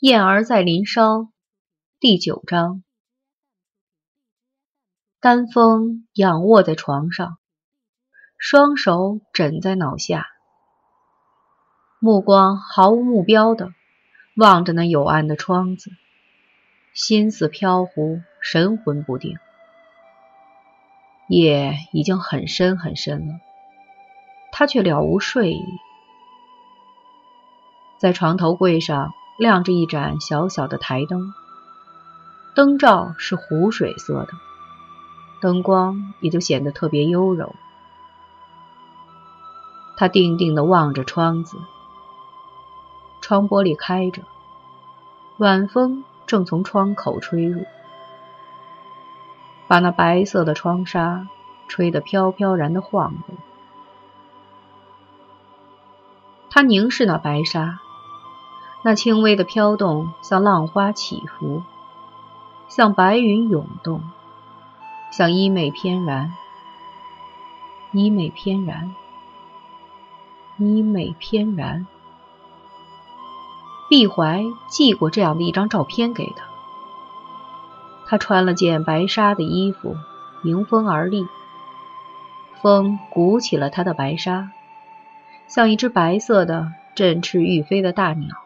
燕儿在林梢第九章。丹枫仰卧在床上，双手枕在脑下，目光毫无目标的望着那幽暗的窗子，心思飘忽，神魂不定。夜已经很深很深了，他却了无睡意，在床头柜上。亮着一盏小小的台灯，灯罩是湖水色的，灯光也就显得特别优柔。他定定地望着窗子，窗玻璃开着，晚风正从窗口吹入，把那白色的窗纱吹得飘飘然的晃动。他凝视那白纱。那轻微的飘动，像浪花起伏，像白云涌动，像衣袂翩然，衣袂翩然，衣袂翩然。毕怀寄过这样的一张照片给他，他穿了件白纱的衣服，迎风而立，风鼓起了他的白纱，像一只白色的振翅欲飞的大鸟。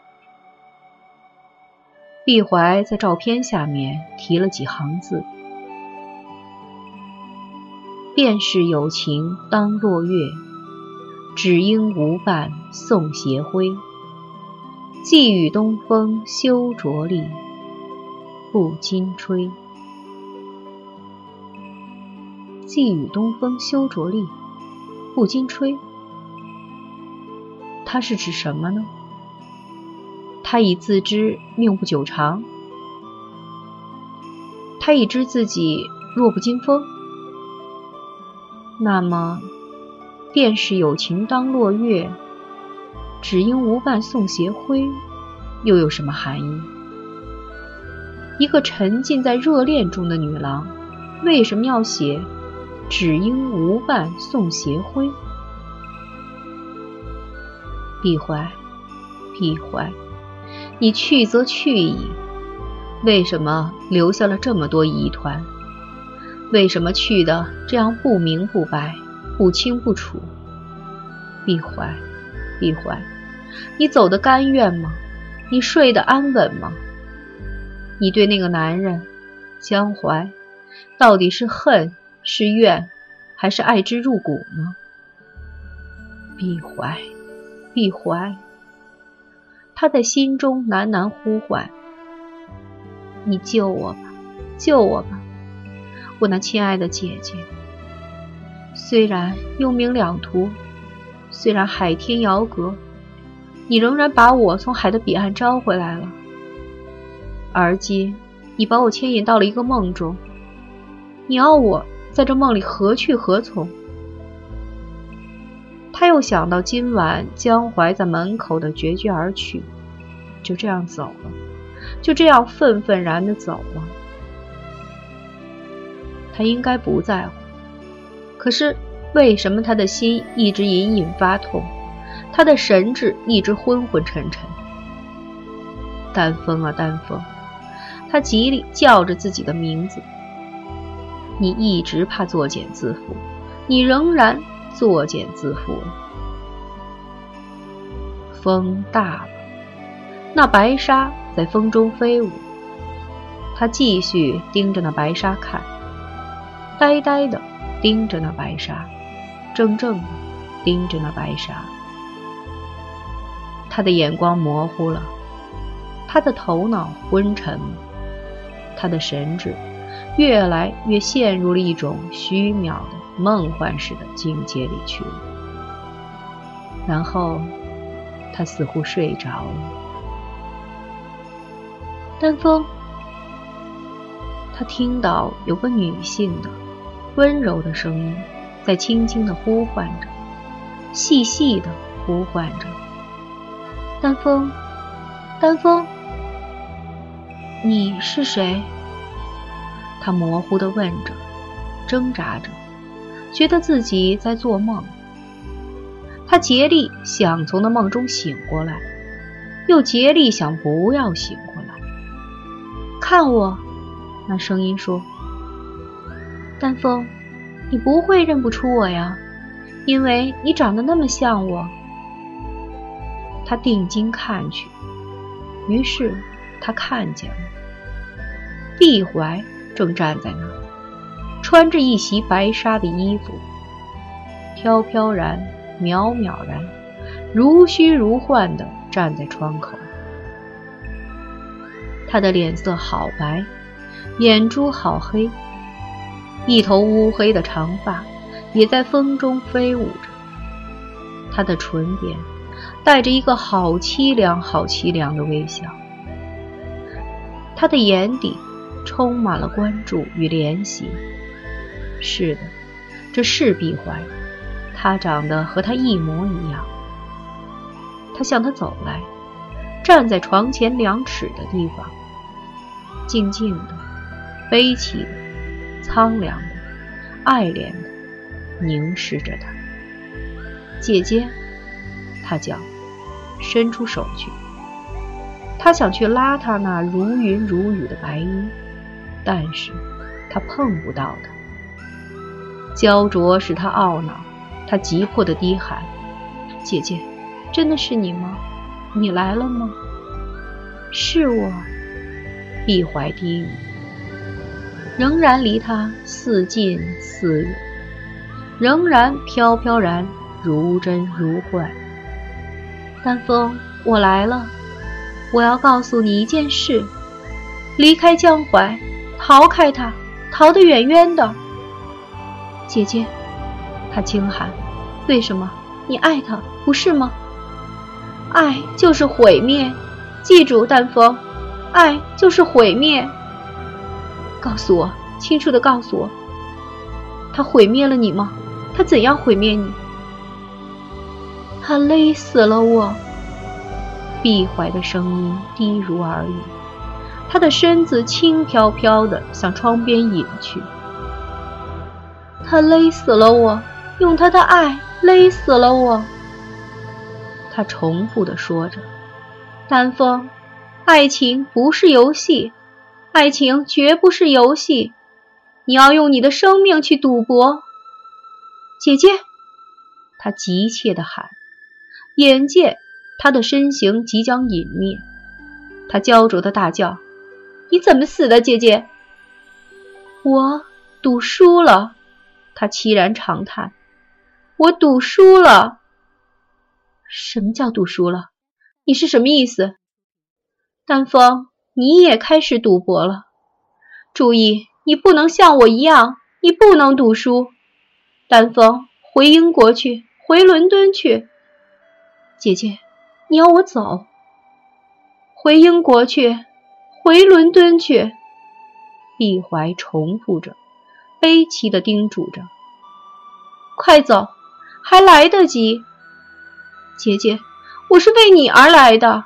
毕怀在照片下面提了几行字：“便是有情当落月，只应无伴送斜晖。寄与东风休着力，不禁吹。寄与东风休着力，不禁吹。它是指什么呢？”他已自知命不久长，他已知自己弱不禁风。那么，便是有情当落月，只应无伴送斜晖，又有什么含义？一个沉浸在热恋中的女郎，为什么要写“只应无伴送斜晖”？闭怀，闭怀。你去则去矣，为什么留下了这么多疑团？为什么去的这样不明不白、不清不楚？闭怀，闭怀，你走得甘愿吗？你睡得安稳吗？你对那个男人江淮，到底是恨是怨，还是爱之入骨呢？闭怀，闭怀。他在心中喃喃呼唤：“你救我吧，救我吧，我那亲爱的姐姐。虽然幽冥两途，虽然海天遥隔，你仍然把我从海的彼岸招回来了。而今，你把我牵引到了一个梦中，你要我在这梦里何去何从？”他又想到今晚江淮在门口的决绝而去，就这样走了，就这样愤愤然的走了。他应该不在乎，可是为什么他的心一直隐隐发痛，他的神志一直昏昏沉沉？丹枫啊，丹枫，他极力叫着自己的名字。你一直怕作茧自缚，你仍然。作茧自缚。风大了，那白纱在风中飞舞。他继续盯着那白纱看，呆呆的盯着那白纱，怔怔的盯着那白纱。他的眼光模糊了，他的头脑昏沉，他的神智越来越陷入了一种虚渺的。梦幻似的境界里去了，然后他似乎睡着了。丹峰，他听到有个女性的温柔的声音在轻轻的呼唤着，细细的呼唤着。丹峰，丹峰，你是谁？他模糊的问着，挣扎着。觉得自己在做梦，他竭力想从那梦中醒过来，又竭力想不要醒过来。看我，那声音说：“丹枫，你不会认不出我呀，因为你长得那么像我。”他定睛看去，于是他看见了碧怀正站在那儿，穿着一袭白纱的衣服，飘飘然、渺渺然、如虚如幻地站在窗口。他的脸色好白，眼珠好黑，一头乌黑的长发也在风中飞舞着。他的唇边。带着一个好凄凉、好凄凉的微笑，他的眼底充满了关注与怜惜。是的，这是碧怀，他长得和他一模一样。他向他走来，站在床前两尺的地方，静静的、悲戚的、苍凉的、爱怜的凝视着他。姐姐。他叫，伸出手去。他想去拉他那如云如雨的白衣，但是他碰不到他。焦灼使他懊恼，他急迫的低喊：“姐姐，真的是你吗？你来了吗？”“是我。”碧怀低语，仍然离他似近似远，仍然飘飘然，如真如幻。丹枫，我来了。我要告诉你一件事：离开江淮，逃开他，逃得远远的。姐姐，他惊喊：“为什么？你爱他，不是吗？爱就是毁灭。记住，丹枫，爱就是毁灭。告诉我，清楚的告诉我，他毁灭了你吗？他怎样毁灭你？”他勒死了我。碧怀的声音低如耳语，他的身子轻飘飘的向窗边隐去。他勒死了我，用他的爱勒死了我。他重复的说着：“丹枫，爱情不是游戏，爱情绝不是游戏。你要用你的生命去赌博。”姐姐，他急切的喊。眼见他的身形即将隐灭，他焦灼的大叫：“你怎么死的，姐姐？”我赌输了。他凄然长叹：“我赌输了。”什么叫赌输了？你是什么意思？丹枫，你也开始赌博了。注意，你不能像我一样，你不能赌输。丹枫，回英国去，回伦敦去。姐姐，你要我走，回英国去，回伦敦去。碧怀重复着，悲戚的叮嘱着：“快走，还来得及。”姐姐，我是为你而来的，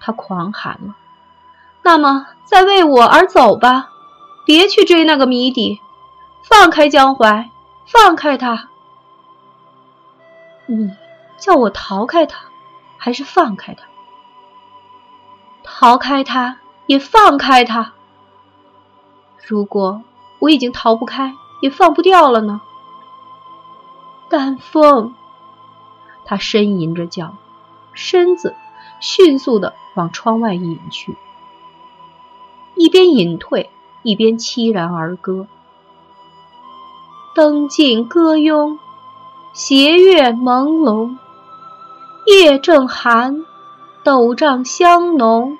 他狂喊了。那么，再为我而走吧，别去追那个谜底，放开江淮，放开他。你叫我逃开他。还是放开他，逃开他，也放开他。如果我已经逃不开，也放不掉了呢？丹枫，他呻吟着叫，身子迅速的往窗外隐去，一边隐退，一边凄然而歌：“灯尽歌慵，斜月朦胧。”夜正寒，斗帐香浓。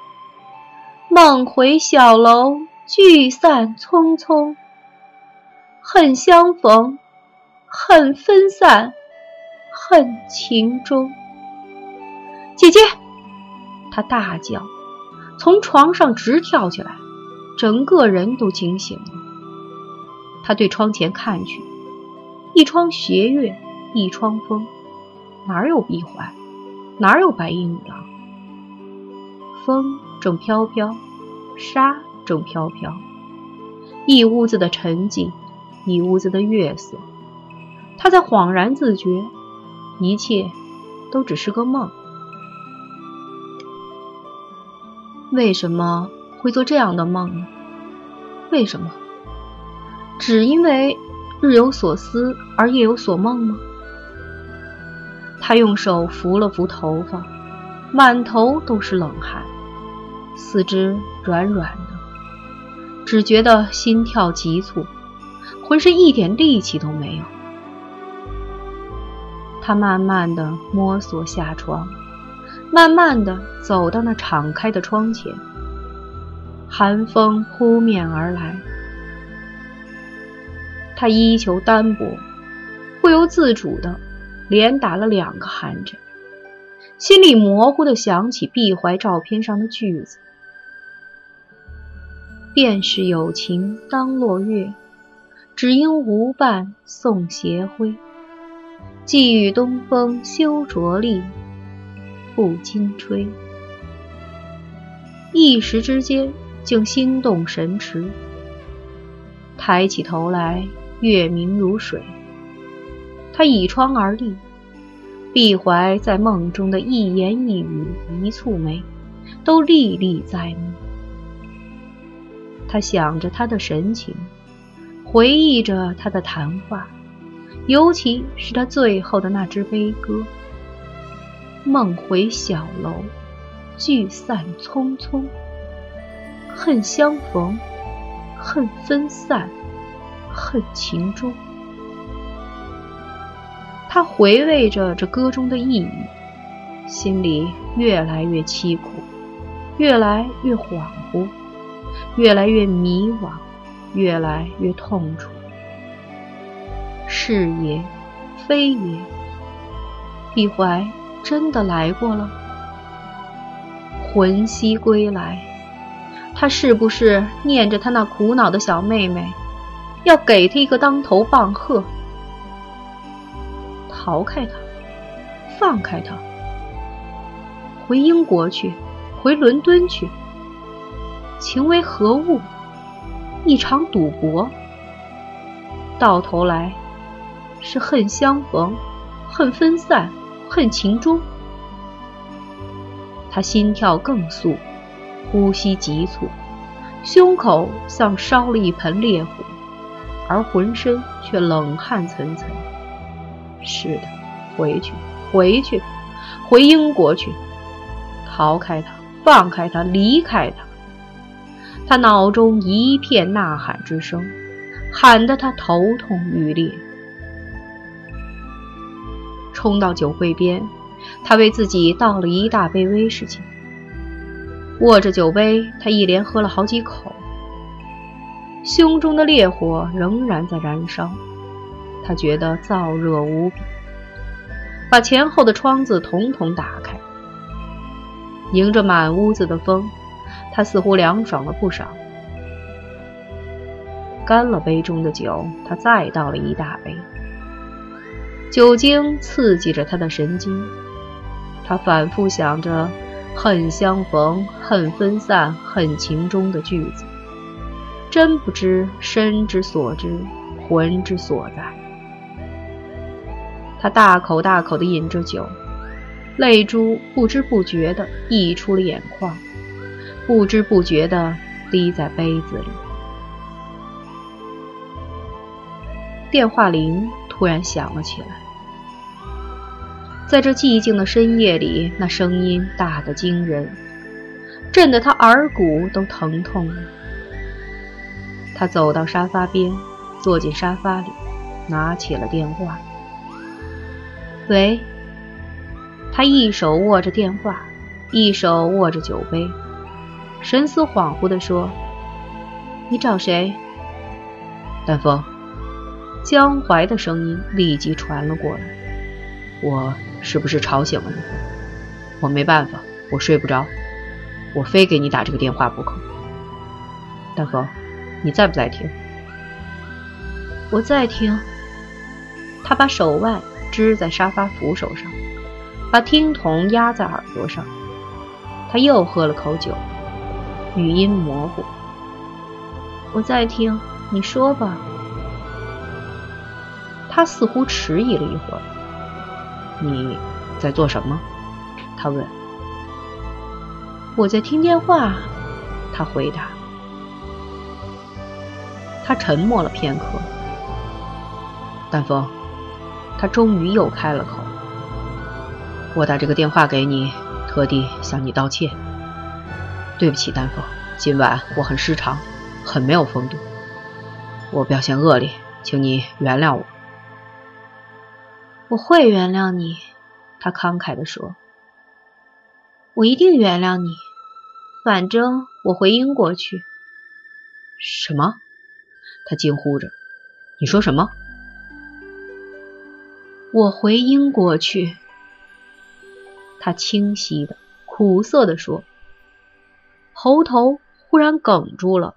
梦回小楼，聚散匆匆。恨相逢，恨分散，恨情终。姐姐，他大叫，从床上直跳起来，整个人都惊醒了。他对窗前看去，一窗斜月，一窗风，哪有闭怀？哪有白衣女郎？风正飘飘，沙正飘飘，一屋子的沉寂，一屋子的月色。他在恍然自觉，一切都只是个梦。为什么会做这样的梦呢？为什么？只因为日有所思而夜有所梦吗？他用手扶了扶头发，满头都是冷汗，四肢软软的，只觉得心跳急促，浑身一点力气都没有。他慢慢的摸索下床，慢慢的走到那敞开的窗前。寒风扑面而来，他衣裘单薄，不由自主的连打了两个寒颤，心里模糊的想起碧怀照片上的句子：“便是有情当落月，只应无伴送斜晖。”寄与东风休着力，不禁吹。一时之间，竟心动神驰。抬起头来，月明如水。他倚窗而立，碧怀在梦中的一言一语、一蹙眉，都历历在目。他想着他的神情，回忆着他的谈话。尤其是他最后的那支悲歌：“梦回小楼，聚散匆匆。恨相逢，恨分散，恨情终。”他回味着这歌中的意义，心里越来越凄苦，越来越恍惚，越来越迷惘，越来越痛楚。是也，非也。碧怀真的来过了，魂兮归来，他是不是念着他那苦恼的小妹妹，要给他一个当头棒喝？逃开他，放开他，回英国去，回伦敦去。情为何物？一场赌博，到头来。是恨相逢，恨分散，恨情终。他心跳更速，呼吸急促，胸口像烧了一盆烈火，而浑身却冷汗涔涔。是的，回去，回去，回英国去，逃开他，放开他，离开他。他脑中一片呐喊之声，喊得他头痛欲裂。冲到酒会边，他为自己倒了一大杯威士忌。握着酒杯，他一连喝了好几口，胸中的烈火仍然在燃烧。他觉得燥热无比，把前后的窗子统统打开，迎着满屋子的风，他似乎凉爽了不少。干了杯中的酒，他再倒了一大杯。酒精刺激着他的神经，他反复想着“恨相逢，恨分散，恨情终”的句子，真不知身之所知，魂之所在。他大口大口地饮着酒，泪珠不知不觉地溢出了眼眶，不知不觉地滴在杯子里。电话铃突然响了起来。在这寂静的深夜里，那声音大得惊人，震得他耳骨都疼痛了。他走到沙发边，坐进沙发里，拿起了电话。喂。他一手握着电话，一手握着酒杯，神思恍惚地说：“你找谁？”丹峰。江淮的声音立即传了过来：“我。”是不是吵醒了你？我没办法，我睡不着，我非给你打这个电话不可。丹峰，你在不在听？我在听。他把手腕支在沙发扶手上，把听筒压在耳朵上。他又喝了口酒，语音模糊。我在听，你说吧。他似乎迟疑了一会儿。你在做什么？他问。我在听电话。他回答。他沉默了片刻。丹峰，他终于又开了口。我打这个电话给你，特地向你道歉。对不起，丹凤，今晚我很失常，很没有风度。我表现恶劣，请你原谅我。我会原谅你，他慷慨地说。我一定原谅你，反正我回英国去。什么？他惊呼着：“你说什么？”我回英国去。他清晰的、苦涩的说，喉头忽然哽住了，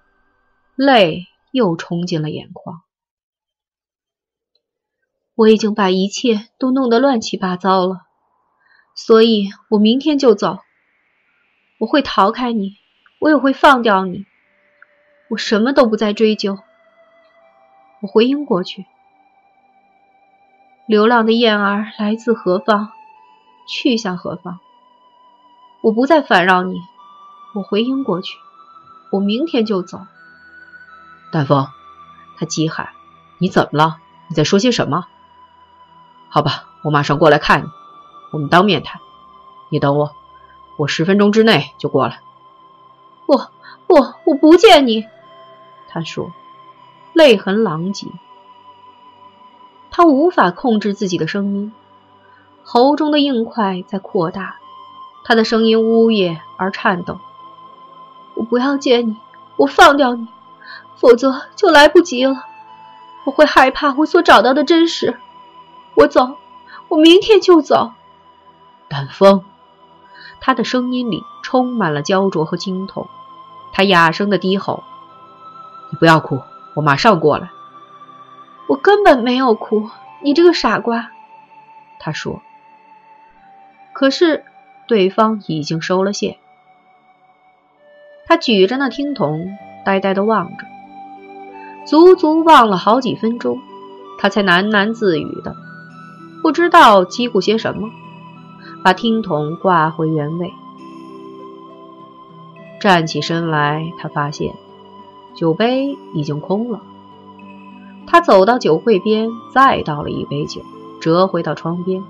泪又冲进了眼眶。我已经把一切都弄得乱七八糟了，所以我明天就走。我会逃开你，我也会放掉你，我什么都不再追究。我回英国去。流浪的燕儿来自何方？去向何方？我不再烦扰你。我回英国去。我明天就走。大夫，他急喊：“你怎么了？你在说些什么？”好吧，我马上过来看你。我们当面谈。你等我，我十分钟之内就过来。不不，我不见你。他说，泪痕狼藉。他无法控制自己的声音，喉中的硬块在扩大，他的声音呜咽而颤抖。我不要见你，我放掉你，否则就来不及了。我会害怕我所找到的真实。我走，我明天就走。丹峰，他的声音里充满了焦灼和惊恐。他哑声的低吼：“你不要哭，我马上过来。”我根本没有哭，你这个傻瓜。”他说。可是对方已经收了线。他举着那听筒，呆呆的望着，足足望了好几分钟，他才喃喃自语的。不知道叽咕些什么，把听筒挂回原位，站起身来，他发现酒杯已经空了。他走到酒柜边，再倒了一杯酒，折回到窗边。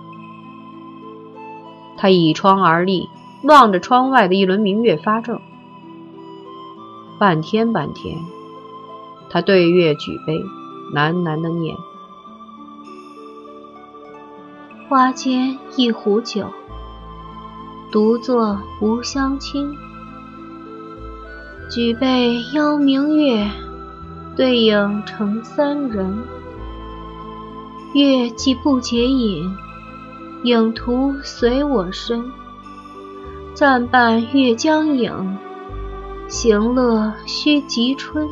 他倚窗而立，望着窗外的一轮明月发怔。半天半天，他对月举杯，喃喃的念。花间一壶酒，独坐无相亲。举杯邀明月，对影成三人。月既不解饮，影徒随我身。暂伴月将影，行乐须及春。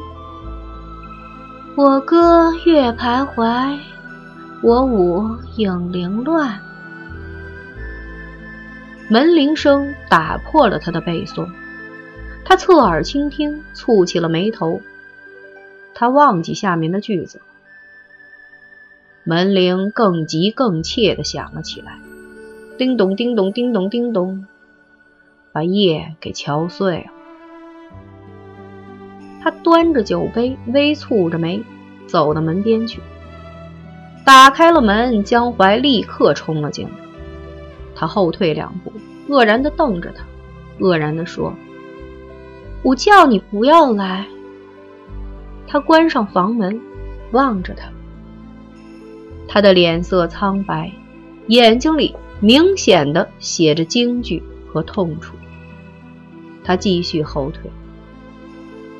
我歌月徘徊。我舞影零乱，门铃声打破了他的背诵。他侧耳倾听，蹙起了眉头。他忘记下面的句子。门铃更急更切地响了起来，叮咚叮咚叮咚叮咚，把夜给敲碎了。他端着酒杯，微蹙着眉，走到门边去。打开了门，江淮立刻冲了进来。他后退两步，愕然地瞪着他，愕然地说：“我叫你不要来。”他关上房门，望着他。他的脸色苍白，眼睛里明显的写着惊惧和痛楚。他继续后退。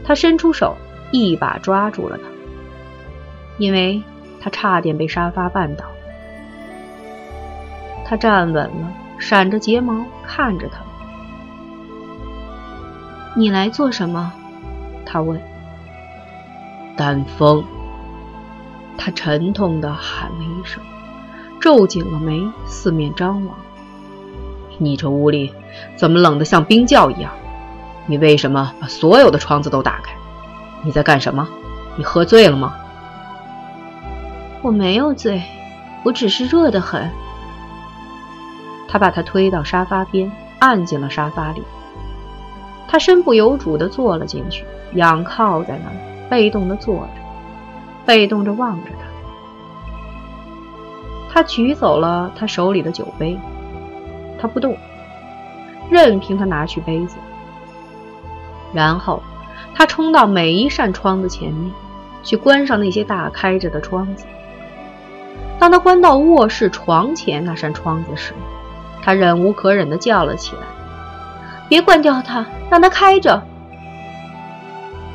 他伸出手，一把抓住了他，因为。他差点被沙发绊倒。他站稳了，闪着睫毛看着他。你来做什么？他问。丹峰。他沉痛的喊了一声，皱紧了眉，四面张望。你这屋里怎么冷得像冰窖一样？你为什么把所有的窗子都打开？你在干什么？你喝醉了吗？我没有醉，我只是热得很。他把他推到沙发边，按进了沙发里。他身不由主地坐了进去，仰靠在那儿，被动地坐着，被动着望着他。他举走了他手里的酒杯，他不动，任凭他拿去杯子。然后他冲到每一扇窗子前面，去关上那些大开着的窗子。当他关到卧室床前那扇窗子时，他忍无可忍地叫了起来：“别关掉它，让它开着。”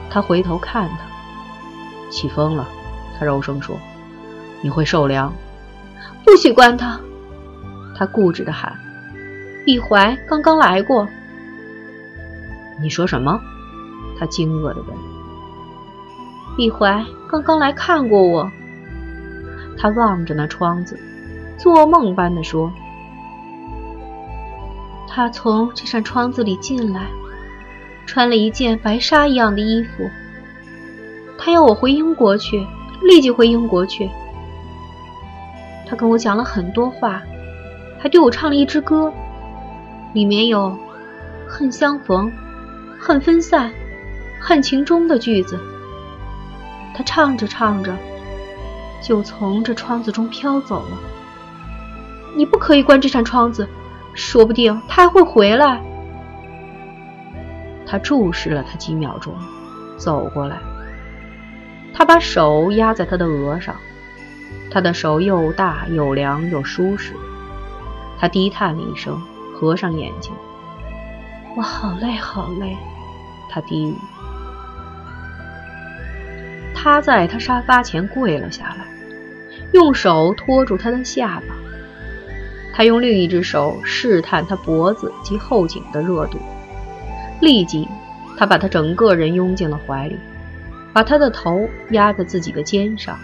他回头看他，起风了。他柔声说：“你会受凉。”不许关它！他固执地喊：“毕怀刚刚来过。”你说什么？他惊愕地问。“毕怀刚刚来看过我。”他望着那窗子，做梦般地说：“他从这扇窗子里进来，穿了一件白纱一样的衣服。他要我回英国去，立即回英国去。他跟我讲了很多话，还对我唱了一支歌，里面有‘恨相逢，恨分散，恨情终’的句子。他唱着唱着。”就从这窗子中飘走了。你不可以关这扇窗子，说不定他还会回来。他注视了他几秒钟，走过来。他把手压在他的额上，他的手又大又凉又舒适。他低叹了一声，合上眼睛。我好累，好累。他低语。他在他沙发前跪了下来，用手托住他的下巴。他用另一只手试探他脖子及后颈的热度。立即，他把他整个人拥进了怀里，把他的头压在自己的肩上，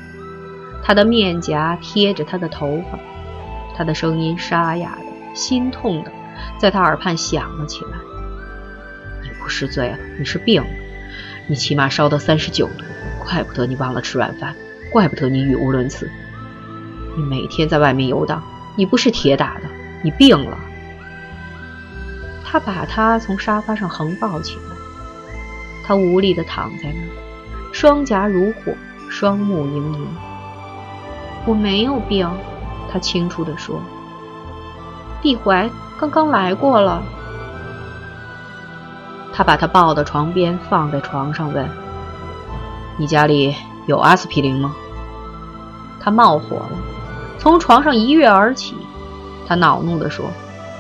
他的面颊贴着他的头发，他的声音沙哑的、心痛的，在他耳畔响了起来：“不是醉了，你是病了，你起码烧到三十九度。”怪不得你忘了吃晚饭，怪不得你语无伦次。你每天在外面游荡，你不是铁打的，你病了。他把他从沙发上横抱起来，他无力的躺在那儿，双颊如火，双目盈盈。我没有病，他清楚的说。毕怀刚刚来过了。他把他抱到床边，放在床上问。你家里有阿司匹林吗？他冒火了，从床上一跃而起。他恼怒地说：“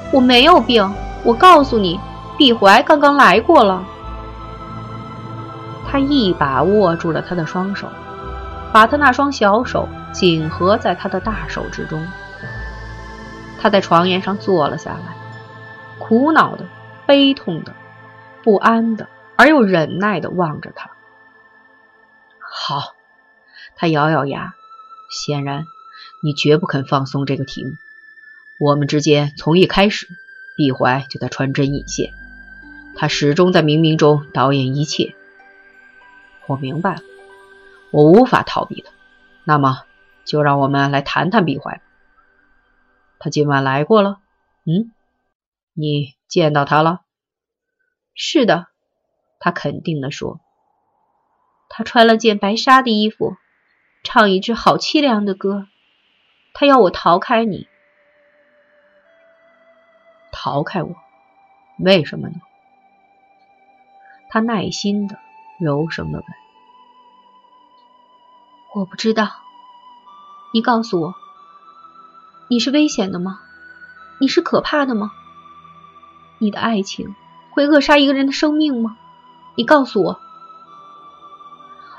我没有病，我告诉你，毕怀刚刚来过了。”他一把握住了他的双手，把他那双小手紧合在他的大手之中。他在床沿上坐了下来，苦恼的、悲痛的、不安的，而又忍耐的望着他。好，他咬咬牙，显然你绝不肯放松这个题目。我们之间从一开始，毕怀就在穿针引线，他始终在冥冥中导演一切。我明白了，我无法逃避他。那么，就让我们来谈谈毕怀。他今晚来过了，嗯，你见到他了？是的，他肯定地说。他穿了件白纱的衣服，唱一支好凄凉的歌。他要我逃开你，逃开我，为什么呢？他耐心的、柔声的问：“我不知道。你告诉我，你是危险的吗？你是可怕的吗？你的爱情会扼杀一个人的生命吗？你告诉我。”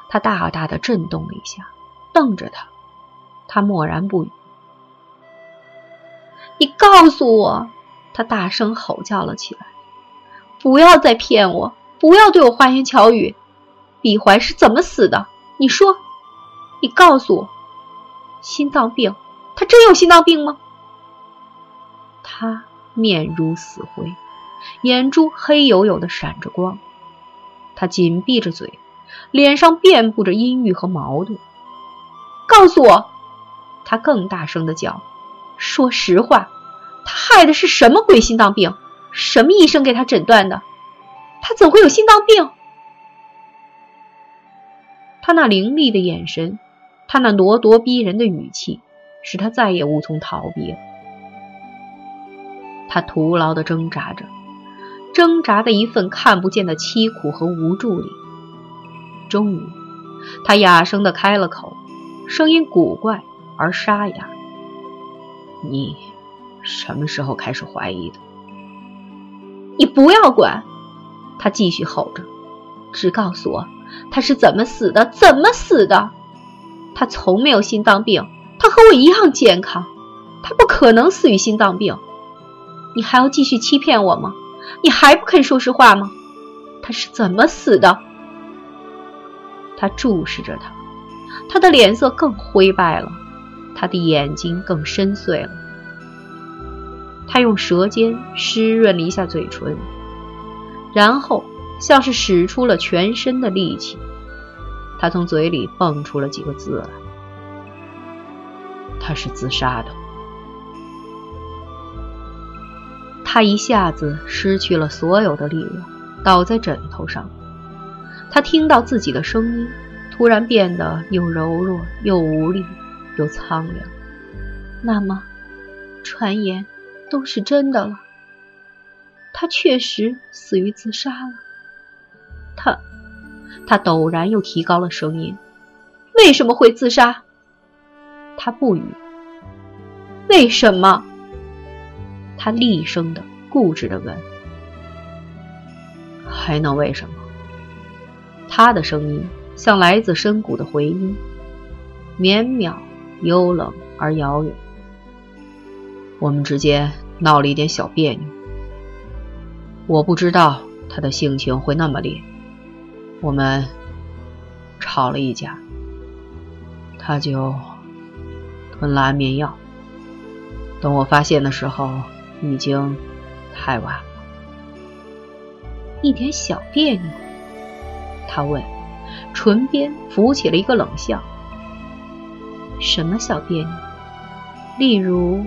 他大大的震动了一下，瞪着他。他默然不语。你告诉我！他大声吼叫了起来：“不要再骗我！不要对我花言巧语！李怀是怎么死的？你说！你告诉我！心脏病？他真有心脏病吗？”他面如死灰，眼珠黑黝黝的闪着光。他紧闭着嘴。脸上遍布着阴郁和矛盾。告诉我，他更大声的叫：“说实话，他害的是什么鬼心脏病？什么医生给他诊断的？他怎会有心脏病？他那凌厉的眼神，他那咄咄逼人的语气，使他再也无从逃避了。他徒劳的挣扎着，挣扎的一份看不见的凄苦和无助里。终于，他哑声的开了口，声音古怪而沙哑：“你什么时候开始怀疑的？”你不要管！他继续吼着，只告诉我他是怎么死的，怎么死的。他从没有心脏病，他和我一样健康，他不可能死于心脏病。你还要继续欺骗我吗？你还不肯说实话吗？他是怎么死的？他注视着他，他的脸色更灰败了，他的眼睛更深邃了。他用舌尖湿润了一下嘴唇，然后像是使出了全身的力气，他从嘴里蹦出了几个字来：“他是自杀的。”他一下子失去了所有的力量，倒在枕头上。他听到自己的声音，突然变得又柔弱又无力又苍凉。那么，传言都是真的了。他确实死于自杀了。他，他陡然又提高了声音：“为什么会自杀？”他不语。为什么？他厉声的、固执的问：“还能为什么？”他的声音像来自深谷的回音，绵渺、幽冷而遥远。我们之间闹了一点小别扭，我不知道他的性情会那么烈。我们吵了一架，他就吞了安眠药。等我发现的时候。已经太晚了。一点小别扭，他问，唇边浮起了一个冷笑。什么小别扭？例如，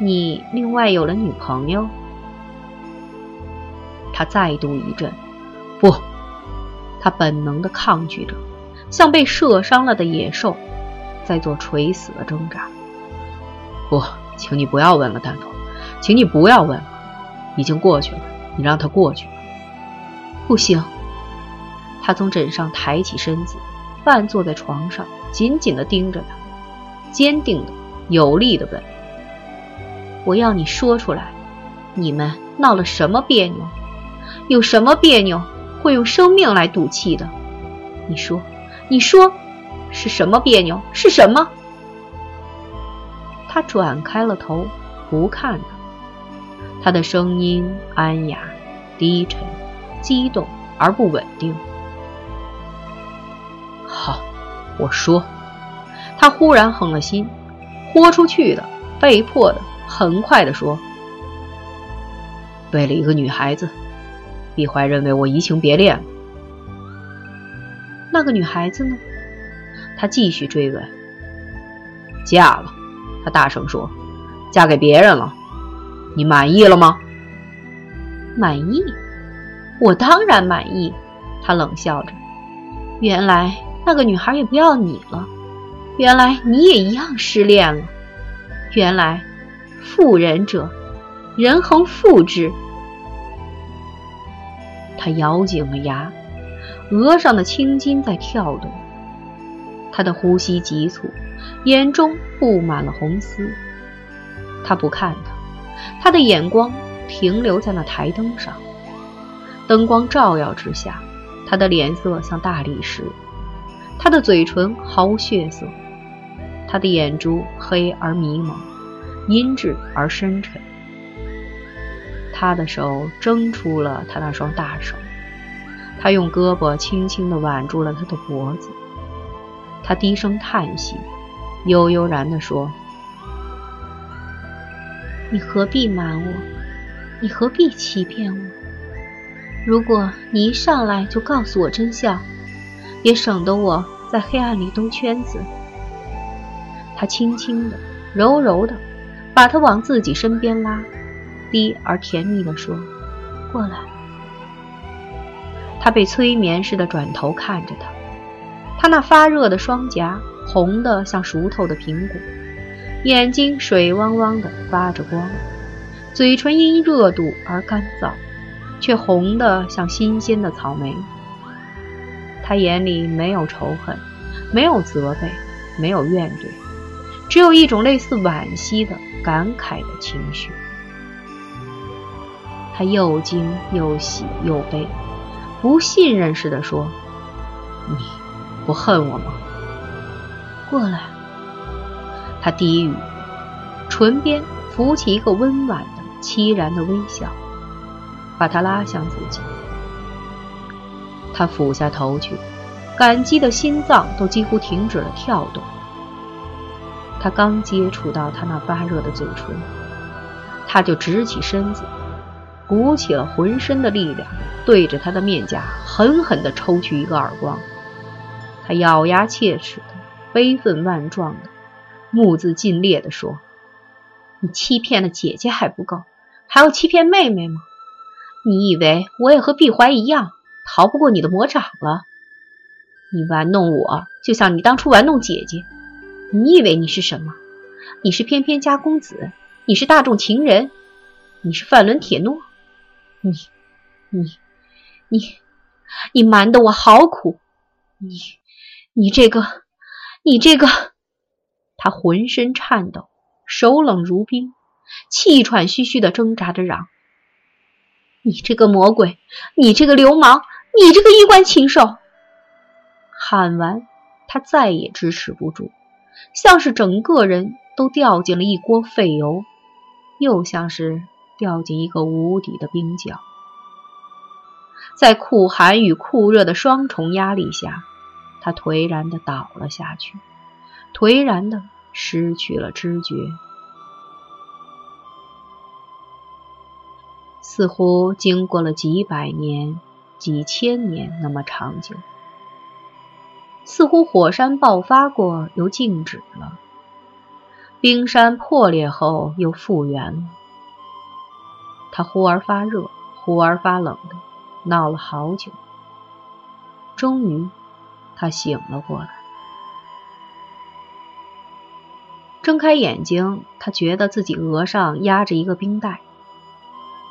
你另外有了女朋友？他再度一震，不，他本能的抗拒着，像被射伤了的野兽，在做垂死的挣扎。不，请你不要问了，丹峰。请你不要问了，已经过去了。你让他过去吧。不行。他从枕上抬起身子，半坐在床上，紧紧地盯着他，坚定的、有力的问：“我要你说出来，你们闹了什么别扭？有什么别扭会用生命来赌气的？你说，你说，是什么别扭？是什么？”他转开了头，不看他。他的声音安雅、低沉、激动而不稳定。好，我说。他忽然狠了心，豁出去的、被迫的、很快的说：“为了一个女孩子，毕怀认为我移情别恋了。那个女孩子呢？”他继续追问。嫁了，他大声说：“嫁给别人了。”你满意了吗？满意，我当然满意。他冷笑着。原来那个女孩也不要你了，原来你也一样失恋了。原来，妇人者，人恒妇之。他咬紧了牙，额上的青筋在跳动。他的呼吸急促，眼中布满了红丝。他不看他。他的眼光停留在那台灯上，灯光照耀之下，他的脸色像大理石，他的嘴唇毫无血色，他的眼珠黑而迷蒙，阴鸷而深沉。他的手挣出了他那双大手，他用胳膊轻轻地挽住了他的脖子，他低声叹息，悠悠然地说。你何必瞒我？你何必欺骗我？如果你一上来就告诉我真相，也省得我在黑暗里兜圈子。他轻轻的、柔柔的把他往自己身边拉，低而甜蜜地说：“过来，他被催眠似的转头看着他，他那发热的双颊红得像熟透的苹果，眼睛水汪汪的发着光，嘴唇因热度而干燥，却红得像新鲜的草莓。他眼里没有仇恨，没有责备，没有怨怼，只有一种类似惋惜的感慨的情绪。他又惊又喜又悲，不信任似的说：“你不恨我吗？”过来。他低语，唇边浮起一个温婉的、凄然的微笑，把他拉向自己。他俯下头去，感激的心脏都几乎停止了跳动。他刚接触到他那发热的嘴唇，他就直起身子，鼓起了浑身的力量，对着他的面颊狠狠地抽去一个耳光。他咬牙切齿的、悲愤万状的、目眦尽裂地说：“你欺骗了姐姐还不够，还要欺骗妹妹吗？你以为我也和碧怀一样？”逃不过你的魔掌了！你玩弄我，就像你当初玩弄姐姐。你以为你是什么？你是翩翩家公子，你是大众情人，你是范伦铁诺。你、你、你、你瞒得我好苦！你、你这个、你这个……他浑身颤抖，手冷如冰，气喘吁吁地挣扎着嚷：“你这个魔鬼！你这个流氓！”你这个衣冠禽兽！喊完，他再也支持不住，像是整个人都掉进了一锅沸油，又像是掉进一个无底的冰窖。在酷寒与酷热的双重压力下，他颓然地倒了下去，颓然地失去了知觉，似乎经过了几百年。几千年那么长久，似乎火山爆发过又静止了，冰山破裂后又复原了。他忽而发热，忽而发冷的，闹了好久。终于，他醒了过来，睁开眼睛，他觉得自己额上压着一个冰袋，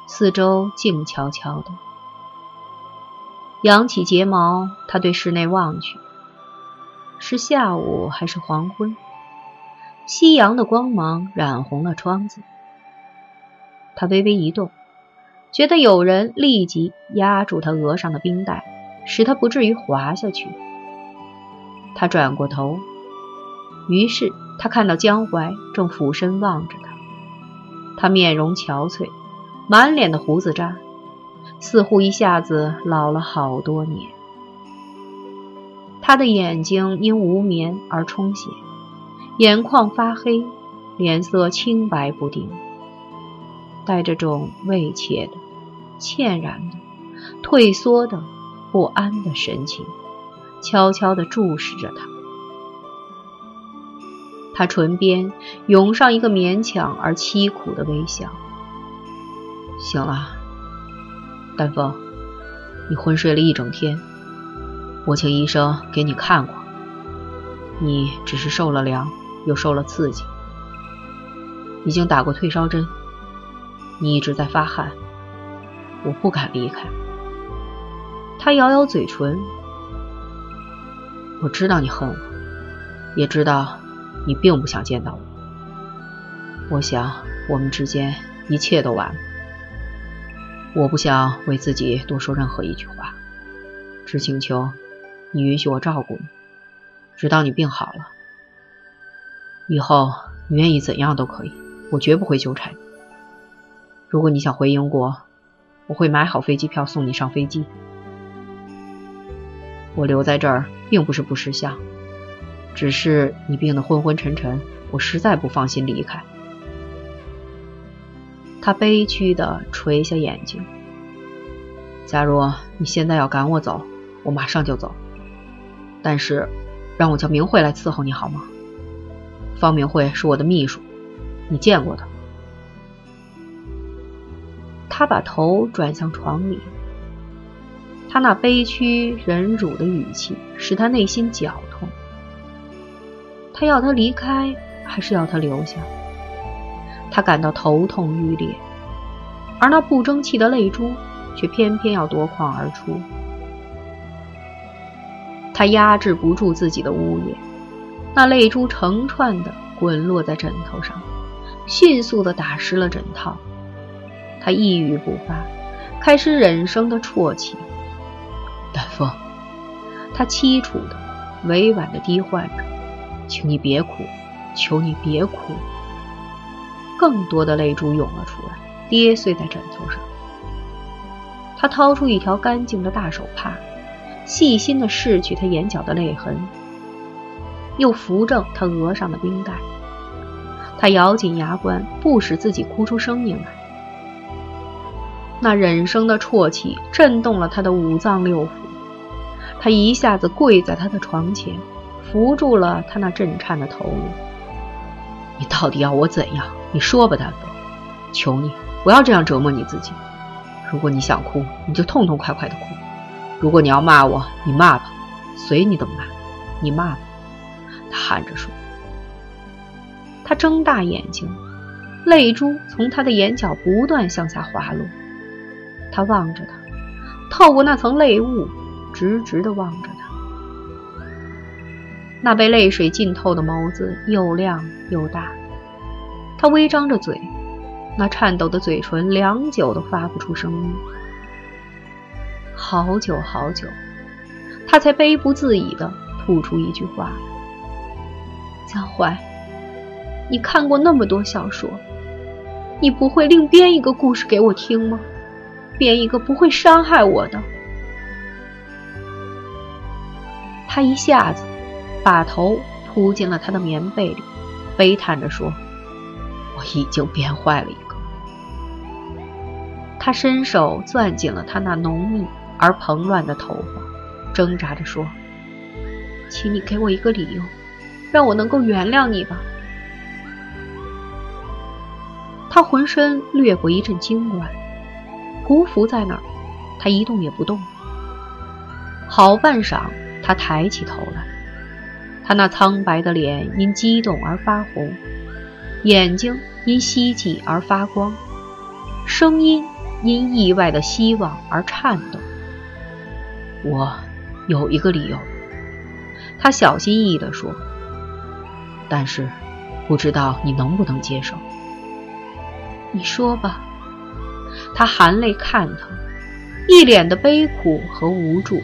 四周静悄悄的。扬起睫毛，他对室内望去，是下午还是黄昏？夕阳的光芒染红了窗子。他微微一动，觉得有人立即压住他额上的冰袋，使他不至于滑下去。他转过头，于是他看到江淮正俯身望着他，他面容憔悴，满脸的胡子渣。似乎一下子老了好多年。他的眼睛因无眠而充血，眼眶发黑，脸色青白不定，带着种畏怯的、歉然的、退缩的、不安的神情，悄悄地注视着他。他唇边涌上一个勉强而凄苦的微笑。醒了。丹凤，你昏睡了一整天，我请医生给你看过，你只是受了凉，又受了刺激，已经打过退烧针，你一直在发汗，我不敢离开。他咬咬嘴唇，我知道你恨我，也知道你并不想见到我，我想我们之间一切都完了。我不想为自己多说任何一句话，只请求你允许我照顾你，直到你病好了。以后你愿意怎样都可以，我绝不会纠缠你。如果你想回英国，我会买好飞机票送你上飞机。我留在这儿并不是不识相，只是你病得昏昏沉沉，我实在不放心离开。他悲屈地垂下眼睛。假如你现在要赶我走，我马上就走。但是，让我叫明慧来伺候你好吗？方明慧是我的秘书，你见过的。他把头转向床里，他那悲屈忍辱的语气使他内心绞痛。他要他离开，还是要他留下？他感到头痛欲裂，而那不争气的泪珠却偏偏要夺眶而出。他压制不住自己的呜咽，那泪珠成串的滚落在枕头上，迅速的打湿了枕套。他一语不发，开始忍声的啜泣。丹凤，他凄楚的、委婉的低唤着：“请你别哭，求你别哭。”更多的泪珠涌了出来，跌碎在枕头上。他掏出一条干净的大手帕。细心的拭去他眼角的泪痕，又扶正他额上的冰袋。他咬紧牙关，不使自己哭出声音来。那忍声的啜泣震动了他的五脏六腑，他一下子跪在他的床前，扶住了他那震颤的头颅。你到底要我怎样？你说吧，丹凤，求你不要这样折磨你自己。如果你想哭，你就痛痛快快的哭。如果你要骂我，你骂吧，随你怎么骂，你骂吧。他喊着说。他睁大眼睛，泪珠从他的眼角不断向下滑落。他望着他，透过那层泪雾，直直的望着他。那被泪水浸透的眸子又亮又大。他微张着嘴，那颤抖的嘴唇良久都发不出声音。好久好久，他才悲不自已地吐出一句话：“江淮，你看过那么多小说，你不会另编一个故事给我听吗？编一个不会伤害我的。”他一下子把头扑进了他的棉被里，悲叹着说：“我已经变坏了一个。”他伸手攥紧了他那浓密。而蓬乱的头发，挣扎着说：“请你给我一个理由，让我能够原谅你吧。”他浑身掠过一阵惊管，匍匐在那儿，他一动也不动。好半晌，他抬起头来，他那苍白的脸因激动而发红，眼睛因希冀而发光，声音因意外的希望而颤抖。我有一个理由，他小心翼翼地说。但是，不知道你能不能接受。你说吧。他含泪看他，一脸的悲苦和无助。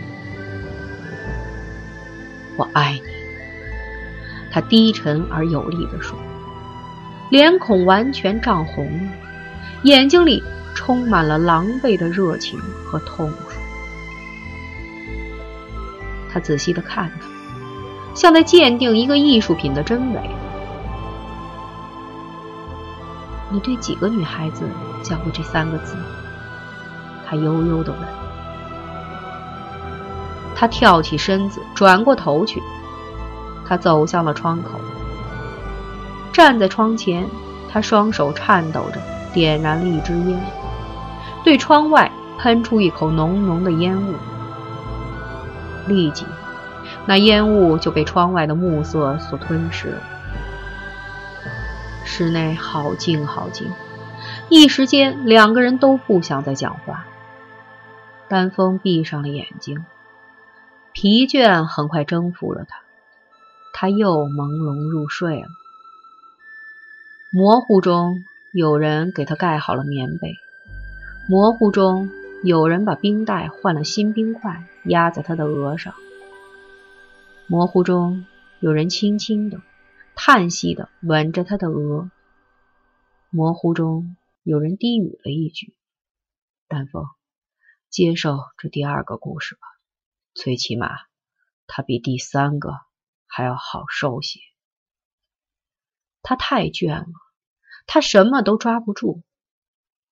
我爱你。低沉而有力地说，脸孔完全涨红了，眼睛里充满了狼狈的热情和痛楚。他仔细的看他，像在鉴定一个艺术品的真伪。你对几个女孩子讲过这三个字？他悠悠的问。他跳起身子，转过头去。他走向了窗口，站在窗前，他双手颤抖着点燃了一支烟，对窗外喷出一口浓浓的烟雾。立即，那烟雾就被窗外的暮色所吞噬了。室内好静好静，一时间两个人都不想再讲话。丹峰闭上了眼睛，疲倦很快征服了他，他又朦胧入睡了。模糊中，有人给他盖好了棉被；模糊中。有人把冰袋换了新冰块，压在他的额上。模糊中，有人轻轻的、叹息的吻着他的额。模糊中，有人低语了一句：“丹凤，接受这第二个故事吧，最起码，它比第三个还要好受些。”他太倦了，他什么都抓不住，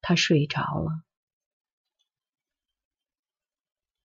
他睡着了。